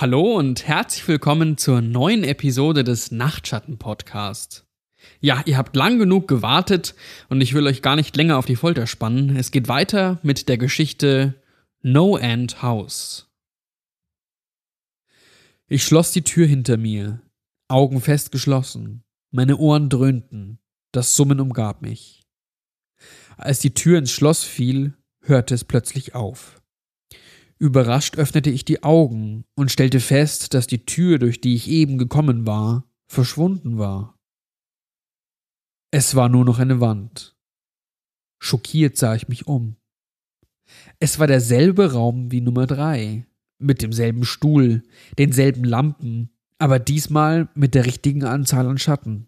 Hallo und herzlich willkommen zur neuen Episode des Nachtschatten Podcast. Ja, ihr habt lang genug gewartet und ich will euch gar nicht länger auf die Folter spannen. Es geht weiter mit der Geschichte No End House. Ich schloss die Tür hinter mir, Augen fest geschlossen, meine Ohren dröhnten, das Summen umgab mich. Als die Tür ins Schloss fiel, hörte es plötzlich auf. Überrascht öffnete ich die Augen und stellte fest, dass die Tür, durch die ich eben gekommen war, verschwunden war. Es war nur noch eine Wand. Schockiert sah ich mich um. Es war derselbe Raum wie Nummer drei, mit demselben Stuhl, denselben Lampen, aber diesmal mit der richtigen Anzahl an Schatten.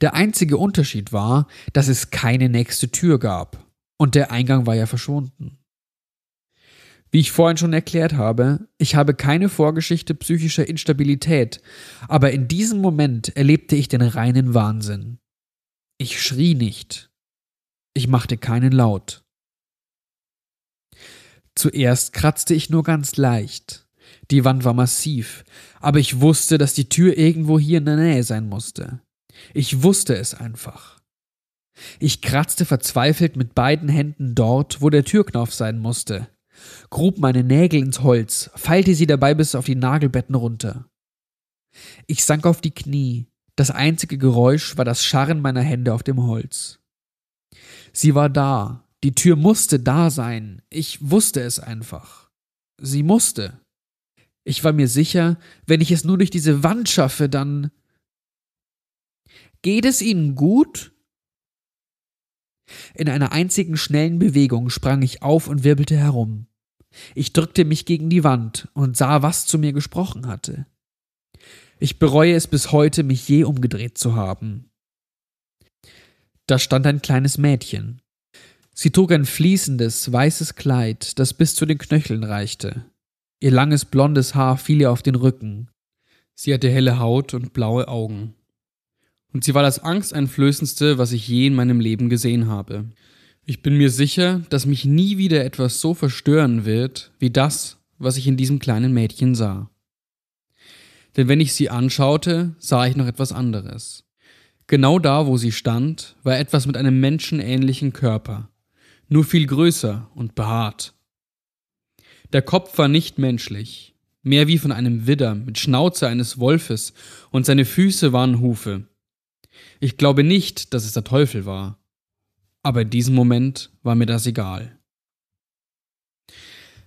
Der einzige Unterschied war, dass es keine nächste Tür gab, und der Eingang war ja verschwunden. Wie ich vorhin schon erklärt habe, ich habe keine Vorgeschichte psychischer Instabilität, aber in diesem Moment erlebte ich den reinen Wahnsinn. Ich schrie nicht. Ich machte keinen Laut. Zuerst kratzte ich nur ganz leicht. Die Wand war massiv, aber ich wusste, dass die Tür irgendwo hier in der Nähe sein musste. Ich wusste es einfach. Ich kratzte verzweifelt mit beiden Händen dort, wo der Türknauf sein musste grub meine Nägel ins Holz, feilte sie dabei bis auf die Nagelbetten runter. Ich sank auf die Knie, das einzige Geräusch war das Scharren meiner Hände auf dem Holz. Sie war da, die Tür musste da sein, ich wusste es einfach. Sie musste. Ich war mir sicher, wenn ich es nur durch diese Wand schaffe, dann. Geht es Ihnen gut? In einer einzigen schnellen Bewegung sprang ich auf und wirbelte herum. Ich drückte mich gegen die Wand und sah, was zu mir gesprochen hatte. Ich bereue es bis heute, mich je umgedreht zu haben. Da stand ein kleines Mädchen. Sie trug ein fließendes, weißes Kleid, das bis zu den Knöcheln reichte. Ihr langes blondes Haar fiel ihr auf den Rücken. Sie hatte helle Haut und blaue Augen. Und sie war das angsteinflößendste, was ich je in meinem Leben gesehen habe. Ich bin mir sicher, dass mich nie wieder etwas so verstören wird, wie das, was ich in diesem kleinen Mädchen sah. Denn wenn ich sie anschaute, sah ich noch etwas anderes. Genau da, wo sie stand, war etwas mit einem menschenähnlichen Körper, nur viel größer und behaart. Der Kopf war nicht menschlich, mehr wie von einem Widder mit Schnauze eines Wolfes, und seine Füße waren Hufe. Ich glaube nicht, dass es der Teufel war aber in diesem Moment war mir das egal.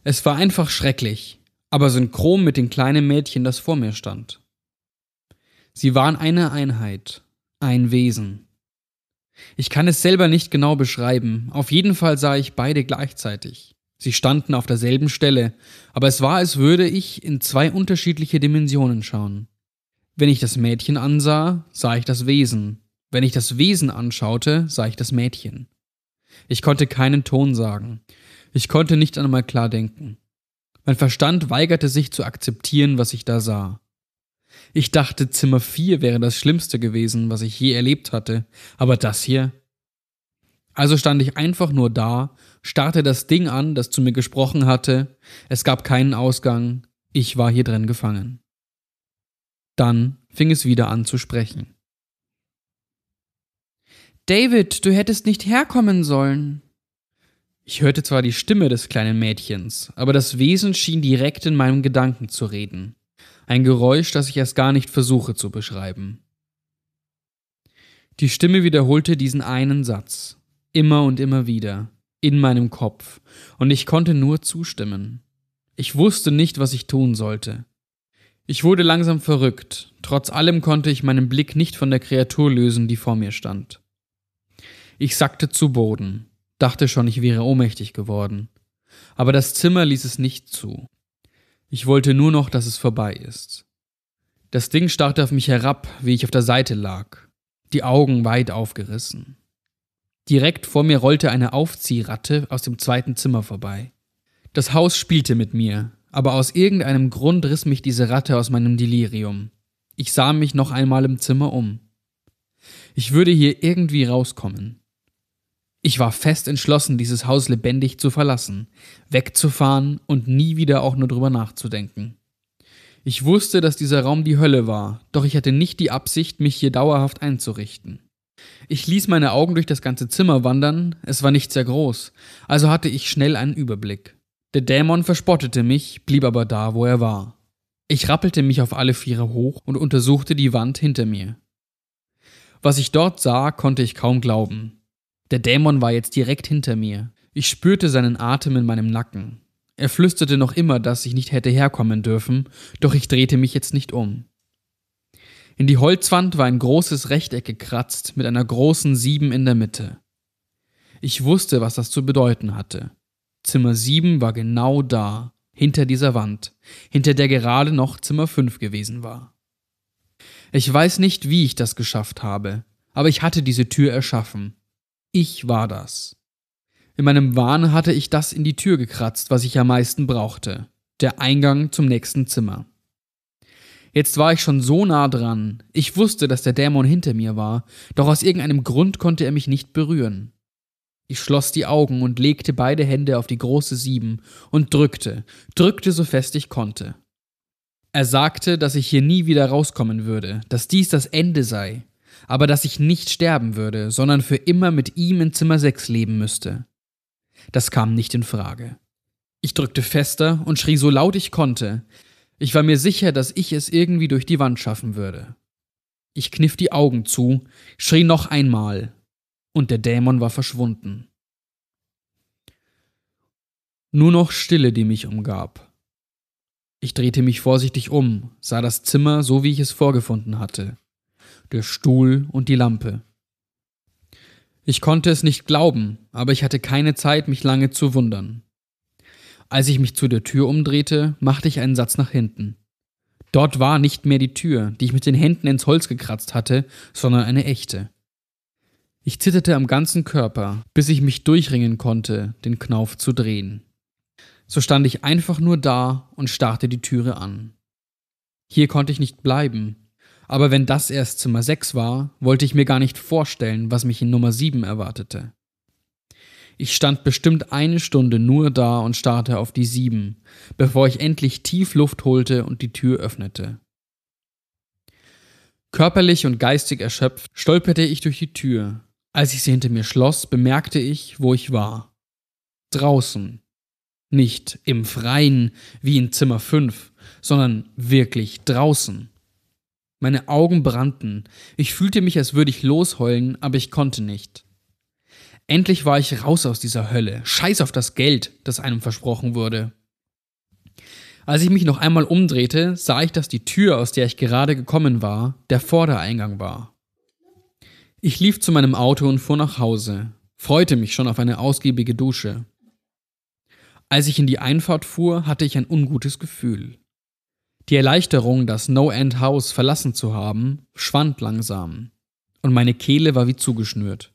Es war einfach schrecklich, aber synchron mit dem kleinen Mädchen, das vor mir stand. Sie waren eine Einheit, ein Wesen. Ich kann es selber nicht genau beschreiben, auf jeden Fall sah ich beide gleichzeitig. Sie standen auf derselben Stelle, aber es war, als würde ich in zwei unterschiedliche Dimensionen schauen. Wenn ich das Mädchen ansah, sah ich das Wesen, wenn ich das Wesen anschaute, sah ich das Mädchen. Ich konnte keinen Ton sagen. Ich konnte nicht einmal klar denken. Mein Verstand weigerte sich zu akzeptieren, was ich da sah. Ich dachte, Zimmer 4 wäre das Schlimmste gewesen, was ich je erlebt hatte, aber das hier? Also stand ich einfach nur da, starrte das Ding an, das zu mir gesprochen hatte, es gab keinen Ausgang, ich war hier drin gefangen. Dann fing es wieder an zu sprechen. David, du hättest nicht herkommen sollen. Ich hörte zwar die Stimme des kleinen Mädchens, aber das Wesen schien direkt in meinem Gedanken zu reden. Ein Geräusch, das ich erst gar nicht versuche zu beschreiben. Die Stimme wiederholte diesen einen Satz, immer und immer wieder, in meinem Kopf, und ich konnte nur zustimmen. Ich wusste nicht, was ich tun sollte. Ich wurde langsam verrückt, trotz allem konnte ich meinen Blick nicht von der Kreatur lösen, die vor mir stand. Ich sackte zu Boden, dachte schon, ich wäre ohnmächtig geworden. Aber das Zimmer ließ es nicht zu. Ich wollte nur noch, dass es vorbei ist. Das Ding starrte auf mich herab, wie ich auf der Seite lag, die Augen weit aufgerissen. Direkt vor mir rollte eine Aufziehratte aus dem zweiten Zimmer vorbei. Das Haus spielte mit mir, aber aus irgendeinem Grund riss mich diese Ratte aus meinem Delirium. Ich sah mich noch einmal im Zimmer um. Ich würde hier irgendwie rauskommen. Ich war fest entschlossen, dieses Haus lebendig zu verlassen, wegzufahren und nie wieder auch nur drüber nachzudenken. Ich wusste, dass dieser Raum die Hölle war, doch ich hatte nicht die Absicht, mich hier dauerhaft einzurichten. Ich ließ meine Augen durch das ganze Zimmer wandern, es war nicht sehr groß, also hatte ich schnell einen Überblick. Der Dämon verspottete mich, blieb aber da, wo er war. Ich rappelte mich auf alle Viere hoch und untersuchte die Wand hinter mir. Was ich dort sah, konnte ich kaum glauben. Der Dämon war jetzt direkt hinter mir. Ich spürte seinen Atem in meinem Nacken. Er flüsterte noch immer, dass ich nicht hätte herkommen dürfen, doch ich drehte mich jetzt nicht um. In die Holzwand war ein großes Rechteck gekratzt mit einer großen Sieben in der Mitte. Ich wusste, was das zu bedeuten hatte. Zimmer sieben war genau da, hinter dieser Wand, hinter der gerade noch Zimmer fünf gewesen war. Ich weiß nicht, wie ich das geschafft habe, aber ich hatte diese Tür erschaffen. Ich war das. In meinem Wahn hatte ich das in die Tür gekratzt, was ich am meisten brauchte. Der Eingang zum nächsten Zimmer. Jetzt war ich schon so nah dran. Ich wusste, dass der Dämon hinter mir war, doch aus irgendeinem Grund konnte er mich nicht berühren. Ich schloss die Augen und legte beide Hände auf die große Sieben und drückte, drückte so fest ich konnte. Er sagte, dass ich hier nie wieder rauskommen würde, dass dies das Ende sei, aber dass ich nicht sterben würde, sondern für immer mit ihm in Zimmer 6 leben müsste. Das kam nicht in Frage. Ich drückte fester und schrie so laut ich konnte. Ich war mir sicher, dass ich es irgendwie durch die Wand schaffen würde. Ich kniff die Augen zu, schrie noch einmal, und der Dämon war verschwunden. Nur noch Stille, die mich umgab. Ich drehte mich vorsichtig um, sah das Zimmer so, wie ich es vorgefunden hatte. Der Stuhl und die Lampe. Ich konnte es nicht glauben, aber ich hatte keine Zeit, mich lange zu wundern. Als ich mich zu der Tür umdrehte, machte ich einen Satz nach hinten. Dort war nicht mehr die Tür, die ich mit den Händen ins Holz gekratzt hatte, sondern eine echte. Ich zitterte am ganzen Körper, bis ich mich durchringen konnte, den Knauf zu drehen. So stand ich einfach nur da und starrte die Türe an. Hier konnte ich nicht bleiben, aber wenn das erst Zimmer 6 war, wollte ich mir gar nicht vorstellen, was mich in Nummer 7 erwartete. Ich stand bestimmt eine Stunde nur da und starrte auf die 7, bevor ich endlich tief Luft holte und die Tür öffnete. Körperlich und geistig erschöpft stolperte ich durch die Tür. Als ich sie hinter mir schloss, bemerkte ich, wo ich war. Draußen. Nicht im Freien wie in Zimmer 5, sondern wirklich draußen. Meine Augen brannten. Ich fühlte mich, als würde ich losheulen, aber ich konnte nicht. Endlich war ich raus aus dieser Hölle. Scheiß auf das Geld, das einem versprochen wurde. Als ich mich noch einmal umdrehte, sah ich, dass die Tür, aus der ich gerade gekommen war, der Vordereingang war. Ich lief zu meinem Auto und fuhr nach Hause, freute mich schon auf eine ausgiebige Dusche. Als ich in die Einfahrt fuhr, hatte ich ein ungutes Gefühl. Die Erleichterung, das No-End-Haus verlassen zu haben, schwand langsam, und meine Kehle war wie zugeschnürt.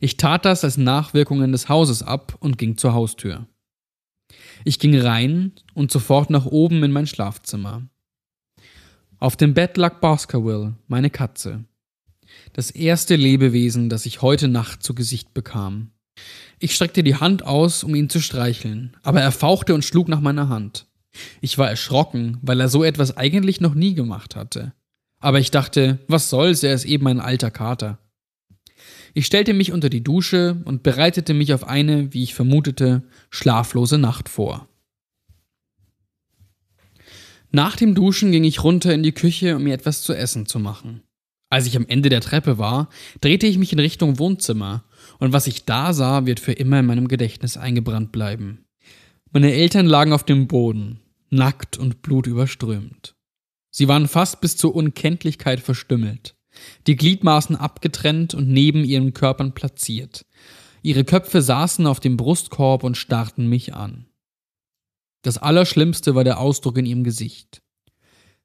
Ich tat das als Nachwirkungen des Hauses ab und ging zur Haustür. Ich ging rein und sofort nach oben in mein Schlafzimmer. Auf dem Bett lag Baskerville, meine Katze. Das erste Lebewesen, das ich heute Nacht zu Gesicht bekam. Ich streckte die Hand aus, um ihn zu streicheln, aber er fauchte und schlug nach meiner Hand. Ich war erschrocken, weil er so etwas eigentlich noch nie gemacht hatte. Aber ich dachte, was soll's, er ist eben ein alter Kater. Ich stellte mich unter die Dusche und bereitete mich auf eine, wie ich vermutete, schlaflose Nacht vor. Nach dem Duschen ging ich runter in die Küche, um mir etwas zu essen zu machen. Als ich am Ende der Treppe war, drehte ich mich in Richtung Wohnzimmer, und was ich da sah, wird für immer in meinem Gedächtnis eingebrannt bleiben. Meine Eltern lagen auf dem Boden, nackt und blutüberströmt. Sie waren fast bis zur Unkenntlichkeit verstümmelt, die Gliedmaßen abgetrennt und neben ihren Körpern platziert. Ihre Köpfe saßen auf dem Brustkorb und starrten mich an. Das Allerschlimmste war der Ausdruck in ihrem Gesicht.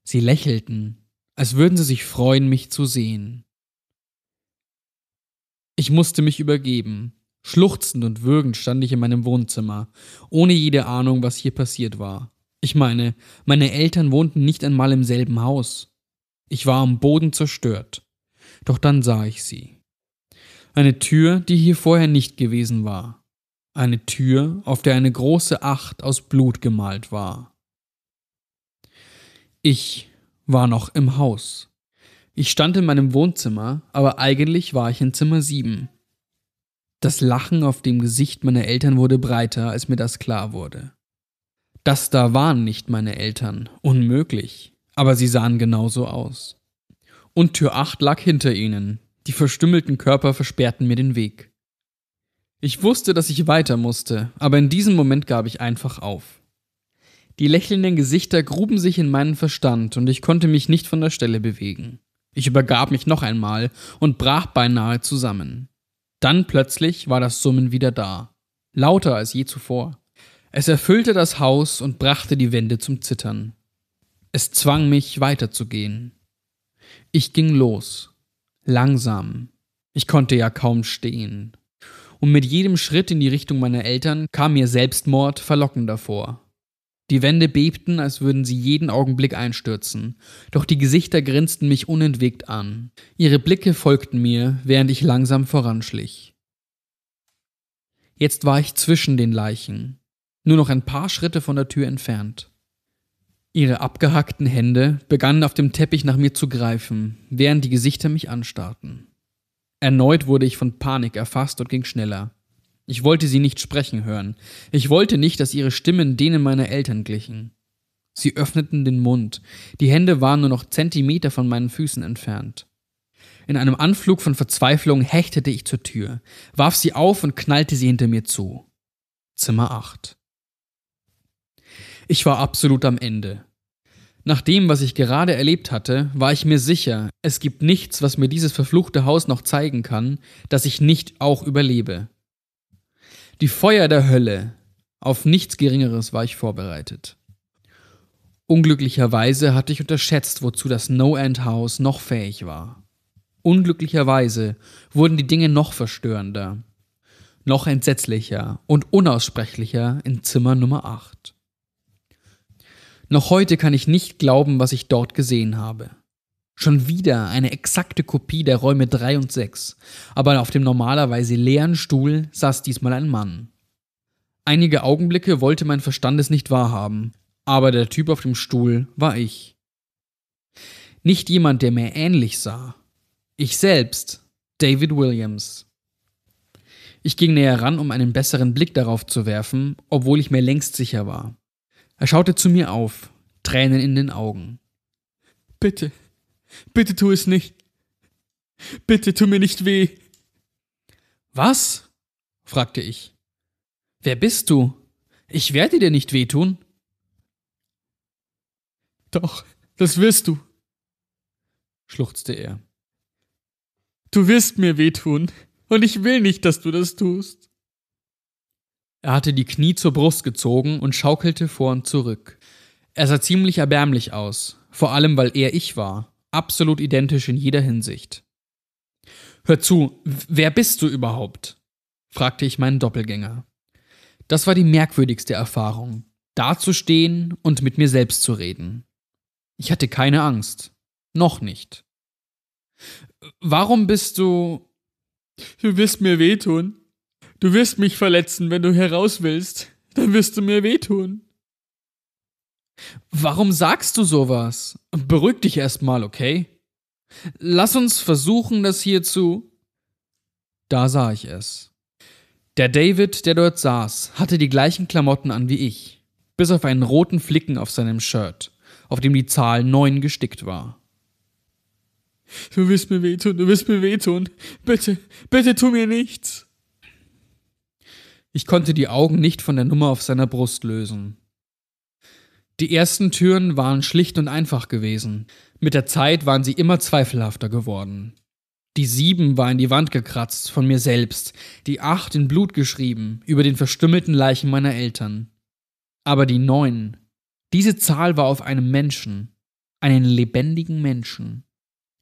Sie lächelten, als würden sie sich freuen, mich zu sehen. Ich musste mich übergeben, Schluchzend und würgend stand ich in meinem Wohnzimmer, ohne jede Ahnung, was hier passiert war. Ich meine, meine Eltern wohnten nicht einmal im selben Haus. Ich war am Boden zerstört. Doch dann sah ich sie. Eine Tür, die hier vorher nicht gewesen war. Eine Tür, auf der eine große Acht aus Blut gemalt war. Ich war noch im Haus. Ich stand in meinem Wohnzimmer, aber eigentlich war ich in Zimmer 7. Das Lachen auf dem Gesicht meiner Eltern wurde breiter, als mir das klar wurde. Das da waren nicht meine Eltern, unmöglich, aber sie sahen genauso aus. Und Tür 8 lag hinter ihnen, die verstümmelten Körper versperrten mir den Weg. Ich wusste, dass ich weiter musste, aber in diesem Moment gab ich einfach auf. Die lächelnden Gesichter gruben sich in meinen Verstand und ich konnte mich nicht von der Stelle bewegen. Ich übergab mich noch einmal und brach beinahe zusammen. Dann plötzlich war das Summen wieder da, lauter als je zuvor. Es erfüllte das Haus und brachte die Wände zum Zittern. Es zwang mich weiterzugehen. Ich ging los, langsam. Ich konnte ja kaum stehen. Und mit jedem Schritt in die Richtung meiner Eltern kam mir Selbstmord verlockender vor. Die Wände bebten, als würden sie jeden Augenblick einstürzen, doch die Gesichter grinsten mich unentwegt an. Ihre Blicke folgten mir, während ich langsam voranschlich. Jetzt war ich zwischen den Leichen, nur noch ein paar Schritte von der Tür entfernt. Ihre abgehackten Hände begannen auf dem Teppich nach mir zu greifen, während die Gesichter mich anstarrten. Erneut wurde ich von Panik erfasst und ging schneller. Ich wollte sie nicht sprechen hören. Ich wollte nicht, dass ihre Stimmen denen meiner Eltern glichen. Sie öffneten den Mund. Die Hände waren nur noch Zentimeter von meinen Füßen entfernt. In einem Anflug von Verzweiflung hechtete ich zur Tür, warf sie auf und knallte sie hinter mir zu. Zimmer 8. Ich war absolut am Ende. Nach dem, was ich gerade erlebt hatte, war ich mir sicher, es gibt nichts, was mir dieses verfluchte Haus noch zeigen kann, dass ich nicht auch überlebe. Die Feuer der Hölle. Auf nichts Geringeres war ich vorbereitet. Unglücklicherweise hatte ich unterschätzt, wozu das No-End-Haus noch fähig war. Unglücklicherweise wurden die Dinge noch verstörender, noch entsetzlicher und unaussprechlicher in Zimmer Nummer 8. Noch heute kann ich nicht glauben, was ich dort gesehen habe. Schon wieder eine exakte Kopie der Räume 3 und 6, aber auf dem normalerweise leeren Stuhl saß diesmal ein Mann. Einige Augenblicke wollte mein Verstand es nicht wahrhaben, aber der Typ auf dem Stuhl war ich. Nicht jemand, der mir ähnlich sah. Ich selbst, David Williams. Ich ging näher ran, um einen besseren Blick darauf zu werfen, obwohl ich mir längst sicher war. Er schaute zu mir auf, Tränen in den Augen. Bitte, Bitte tu es nicht. Bitte tu mir nicht weh. Was? fragte ich. Wer bist du? Ich werde dir nicht wehtun. Doch, das wirst du, schluchzte er. Du wirst mir wehtun, und ich will nicht, dass du das tust. Er hatte die Knie zur Brust gezogen und schaukelte vor und zurück. Er sah ziemlich erbärmlich aus, vor allem weil er ich war absolut identisch in jeder Hinsicht. Hör zu, wer bist du überhaupt? fragte ich meinen Doppelgänger. Das war die merkwürdigste Erfahrung, dazustehen und mit mir selbst zu reden. Ich hatte keine Angst. Noch nicht. Warum bist du. Du wirst mir wehtun. Du wirst mich verletzen, wenn du heraus willst. Dann wirst du mir wehtun. Warum sagst du sowas? Beruhig dich erstmal, okay? Lass uns versuchen, das hier zu. Da sah ich es. Der David, der dort saß, hatte die gleichen Klamotten an wie ich, bis auf einen roten Flicken auf seinem Shirt, auf dem die Zahl 9 gestickt war. Du wirst mir wehtun, du wirst mir wehtun. Bitte, bitte tu mir nichts. Ich konnte die Augen nicht von der Nummer auf seiner Brust lösen. Die ersten Türen waren schlicht und einfach gewesen. Mit der Zeit waren sie immer zweifelhafter geworden. Die sieben war in die Wand gekratzt von mir selbst, die acht in Blut geschrieben über den verstümmelten Leichen meiner Eltern. Aber die neun, diese Zahl war auf einem Menschen, einen lebendigen Menschen.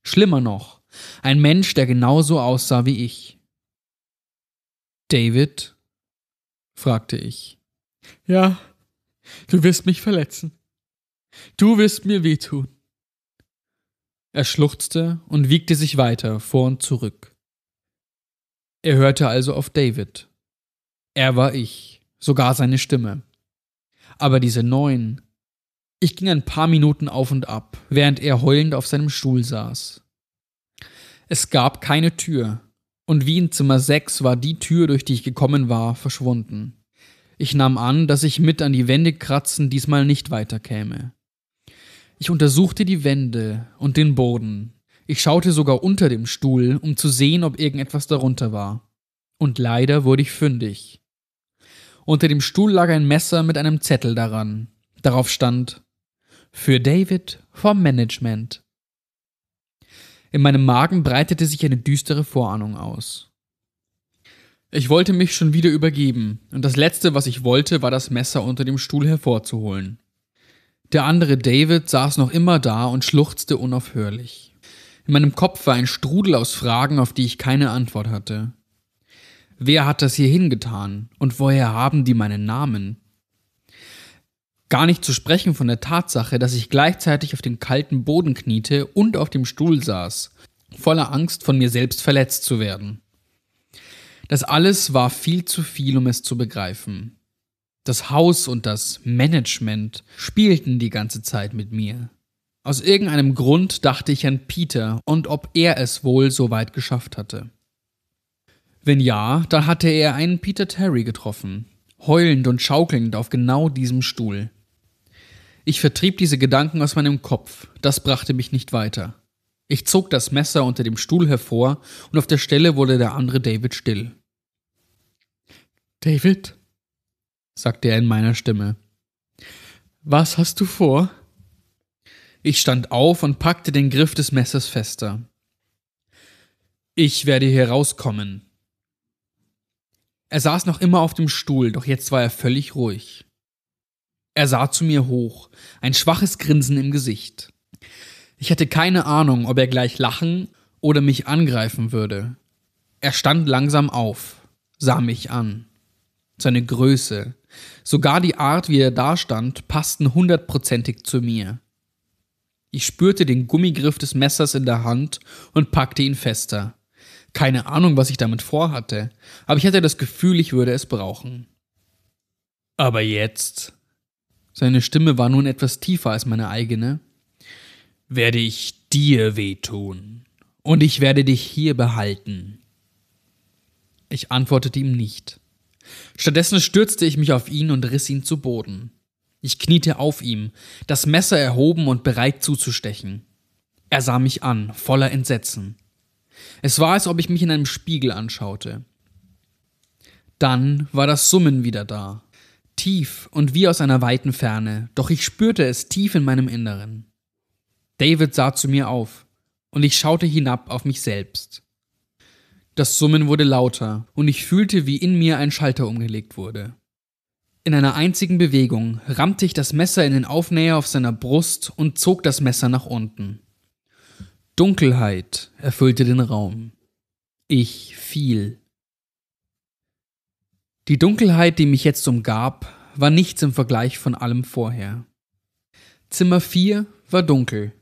Schlimmer noch, ein Mensch, der genauso aussah wie ich. David? fragte ich. Ja, Du wirst mich verletzen. Du wirst mir wehtun. Er schluchzte und wiegte sich weiter vor und zurück. Er hörte also auf David. Er war ich, sogar seine Stimme. Aber diese neun, Ich ging ein paar Minuten auf und ab, während er heulend auf seinem Stuhl saß. Es gab keine Tür, und wie in Zimmer 6 war die Tür, durch die ich gekommen war, verschwunden. Ich nahm an, dass ich mit an die Wände kratzen diesmal nicht weiterkäme. Ich untersuchte die Wände und den Boden. Ich schaute sogar unter dem Stuhl, um zu sehen, ob irgendetwas darunter war. Und leider wurde ich fündig. Unter dem Stuhl lag ein Messer mit einem Zettel daran. Darauf stand Für David vom Management. In meinem Magen breitete sich eine düstere Vorahnung aus. Ich wollte mich schon wieder übergeben, und das Letzte, was ich wollte, war das Messer unter dem Stuhl hervorzuholen. Der andere David saß noch immer da und schluchzte unaufhörlich. In meinem Kopf war ein Strudel aus Fragen, auf die ich keine Antwort hatte. Wer hat das hier hingetan? Und woher haben die meinen Namen? Gar nicht zu sprechen von der Tatsache, dass ich gleichzeitig auf dem kalten Boden kniete und auf dem Stuhl saß, voller Angst, von mir selbst verletzt zu werden. Das alles war viel zu viel, um es zu begreifen. Das Haus und das Management spielten die ganze Zeit mit mir. Aus irgendeinem Grund dachte ich an Peter und ob er es wohl so weit geschafft hatte. Wenn ja, dann hatte er einen Peter Terry getroffen, heulend und schaukelnd auf genau diesem Stuhl. Ich vertrieb diese Gedanken aus meinem Kopf, das brachte mich nicht weiter. Ich zog das Messer unter dem Stuhl hervor und auf der Stelle wurde der andere David still. David, sagte er in meiner Stimme, was hast du vor? Ich stand auf und packte den Griff des Messers fester. Ich werde hier rauskommen, er saß noch immer auf dem Stuhl, doch jetzt war er völlig ruhig. Er sah zu mir hoch, ein schwaches Grinsen im Gesicht. Ich hatte keine Ahnung, ob er gleich lachen oder mich angreifen würde. Er stand langsam auf, sah mich an. Seine Größe, sogar die Art, wie er dastand, passten hundertprozentig zu mir. Ich spürte den Gummigriff des Messers in der Hand und packte ihn fester. Keine Ahnung, was ich damit vorhatte, aber ich hatte das Gefühl, ich würde es brauchen. Aber jetzt. Seine Stimme war nun etwas tiefer als meine eigene. Werde ich dir wehtun. Und ich werde dich hier behalten. Ich antwortete ihm nicht. Stattdessen stürzte ich mich auf ihn und riss ihn zu Boden. Ich kniete auf ihm, das Messer erhoben und bereit zuzustechen. Er sah mich an, voller Entsetzen. Es war, als ob ich mich in einem Spiegel anschaute. Dann war das Summen wieder da. Tief und wie aus einer weiten Ferne, doch ich spürte es tief in meinem Inneren. David sah zu mir auf, und ich schaute hinab auf mich selbst. Das Summen wurde lauter, und ich fühlte, wie in mir ein Schalter umgelegt wurde. In einer einzigen Bewegung rammte ich das Messer in den Aufnäher auf seiner Brust und zog das Messer nach unten. Dunkelheit erfüllte den Raum. Ich fiel. Die Dunkelheit, die mich jetzt umgab, war nichts im Vergleich von allem vorher. Zimmer 4 war dunkel,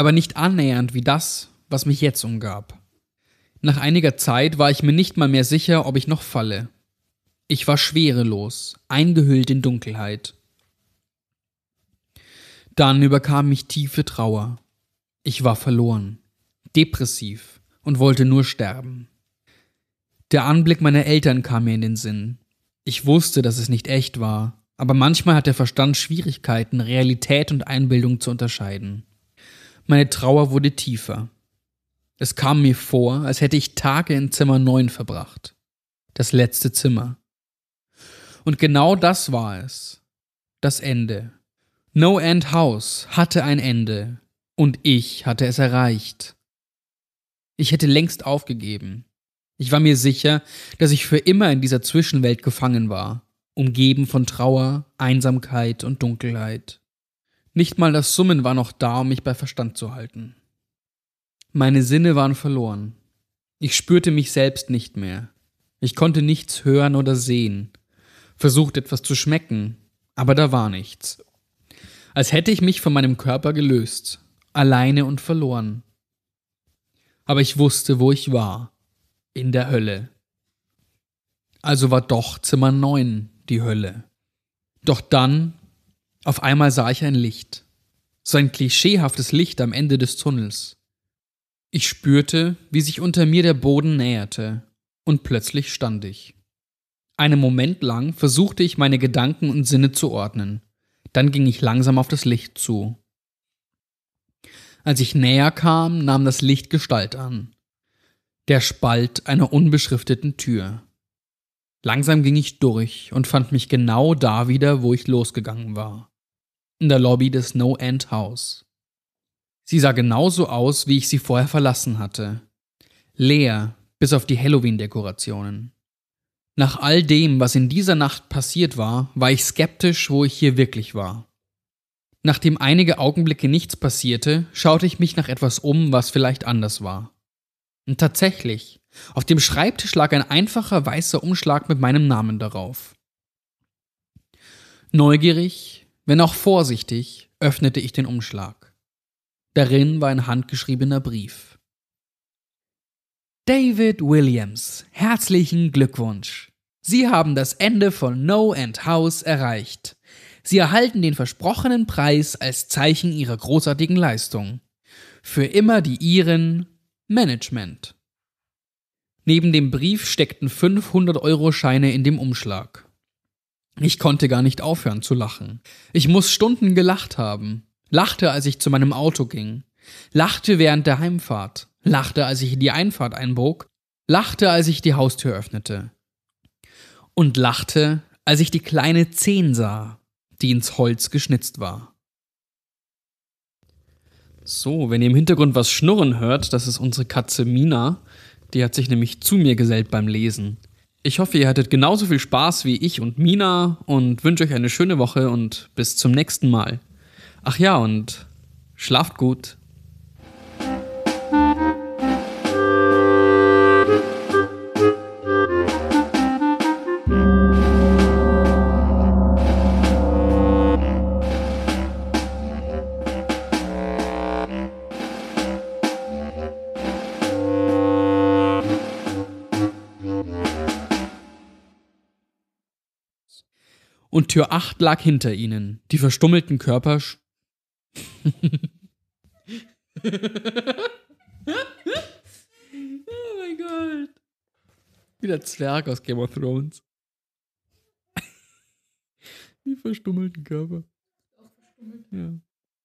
aber nicht annähernd wie das, was mich jetzt umgab. Nach einiger Zeit war ich mir nicht mal mehr sicher, ob ich noch falle. Ich war schwerelos, eingehüllt in Dunkelheit. Dann überkam mich tiefe Trauer. Ich war verloren, depressiv und wollte nur sterben. Der Anblick meiner Eltern kam mir in den Sinn. Ich wusste, dass es nicht echt war, aber manchmal hat der Verstand Schwierigkeiten, Realität und Einbildung zu unterscheiden. Meine Trauer wurde tiefer. Es kam mir vor, als hätte ich Tage in Zimmer 9 verbracht. Das letzte Zimmer. Und genau das war es. Das Ende. No End House hatte ein Ende, und ich hatte es erreicht. Ich hätte längst aufgegeben. Ich war mir sicher, dass ich für immer in dieser Zwischenwelt gefangen war, umgeben von Trauer, Einsamkeit und Dunkelheit. Nicht mal das Summen war noch da, um mich bei Verstand zu halten. Meine Sinne waren verloren. Ich spürte mich selbst nicht mehr. Ich konnte nichts hören oder sehen, versucht etwas zu schmecken, aber da war nichts. Als hätte ich mich von meinem Körper gelöst, alleine und verloren. Aber ich wusste, wo ich war. In der Hölle. Also war doch Zimmer 9 die Hölle. Doch dann Auf einmal sah ich ein Licht. So ein klischeehaftes Licht am Ende des Tunnels. Ich spürte, wie sich unter mir der Boden näherte, und plötzlich stand ich. Einen Moment lang versuchte ich meine Gedanken und Sinne zu ordnen, dann ging ich langsam auf das Licht zu. Als ich näher kam, nahm das Licht Gestalt an. Der Spalt einer unbeschrifteten Tür. Langsam ging ich durch und fand mich genau da wieder, wo ich losgegangen war. In der Lobby des No End House. Sie sah genauso aus, wie ich sie vorher verlassen hatte. Leer, bis auf die Halloween-Dekorationen. Nach all dem, was in dieser Nacht passiert war, war ich skeptisch, wo ich hier wirklich war. Nachdem einige Augenblicke nichts passierte, schaute ich mich nach etwas um, was vielleicht anders war. Und tatsächlich, auf dem Schreibtisch lag ein einfacher weißer Umschlag mit meinem Namen darauf. Neugierig, wenn auch vorsichtig, öffnete ich den Umschlag. Darin war ein handgeschriebener Brief. David Williams, herzlichen Glückwunsch. Sie haben das Ende von No and House erreicht. Sie erhalten den versprochenen Preis als Zeichen Ihrer großartigen Leistung. Für immer die Ihren Management. Neben dem Brief steckten 500-Euro-Scheine in dem Umschlag. Ich konnte gar nicht aufhören zu lachen. Ich muss Stunden gelacht haben lachte, als ich zu meinem Auto ging, lachte während der Heimfahrt, lachte, als ich in die Einfahrt einbog, lachte, als ich die Haustür öffnete. Und lachte, als ich die kleine Zehn sah, die ins Holz geschnitzt war. So, wenn ihr im Hintergrund was schnurren hört, das ist unsere Katze Mina. Die hat sich nämlich zu mir gesellt beim Lesen. Ich hoffe, ihr hattet genauso viel Spaß wie ich und Mina und wünsche euch eine schöne Woche und bis zum nächsten Mal. Ach ja, und schlaft gut. Tür 8 lag hinter ihnen. Die verstummelten Körper oh mein Gott. Wie der Zwerg aus Game of Thrones. Die verstummelten Körper. Ja.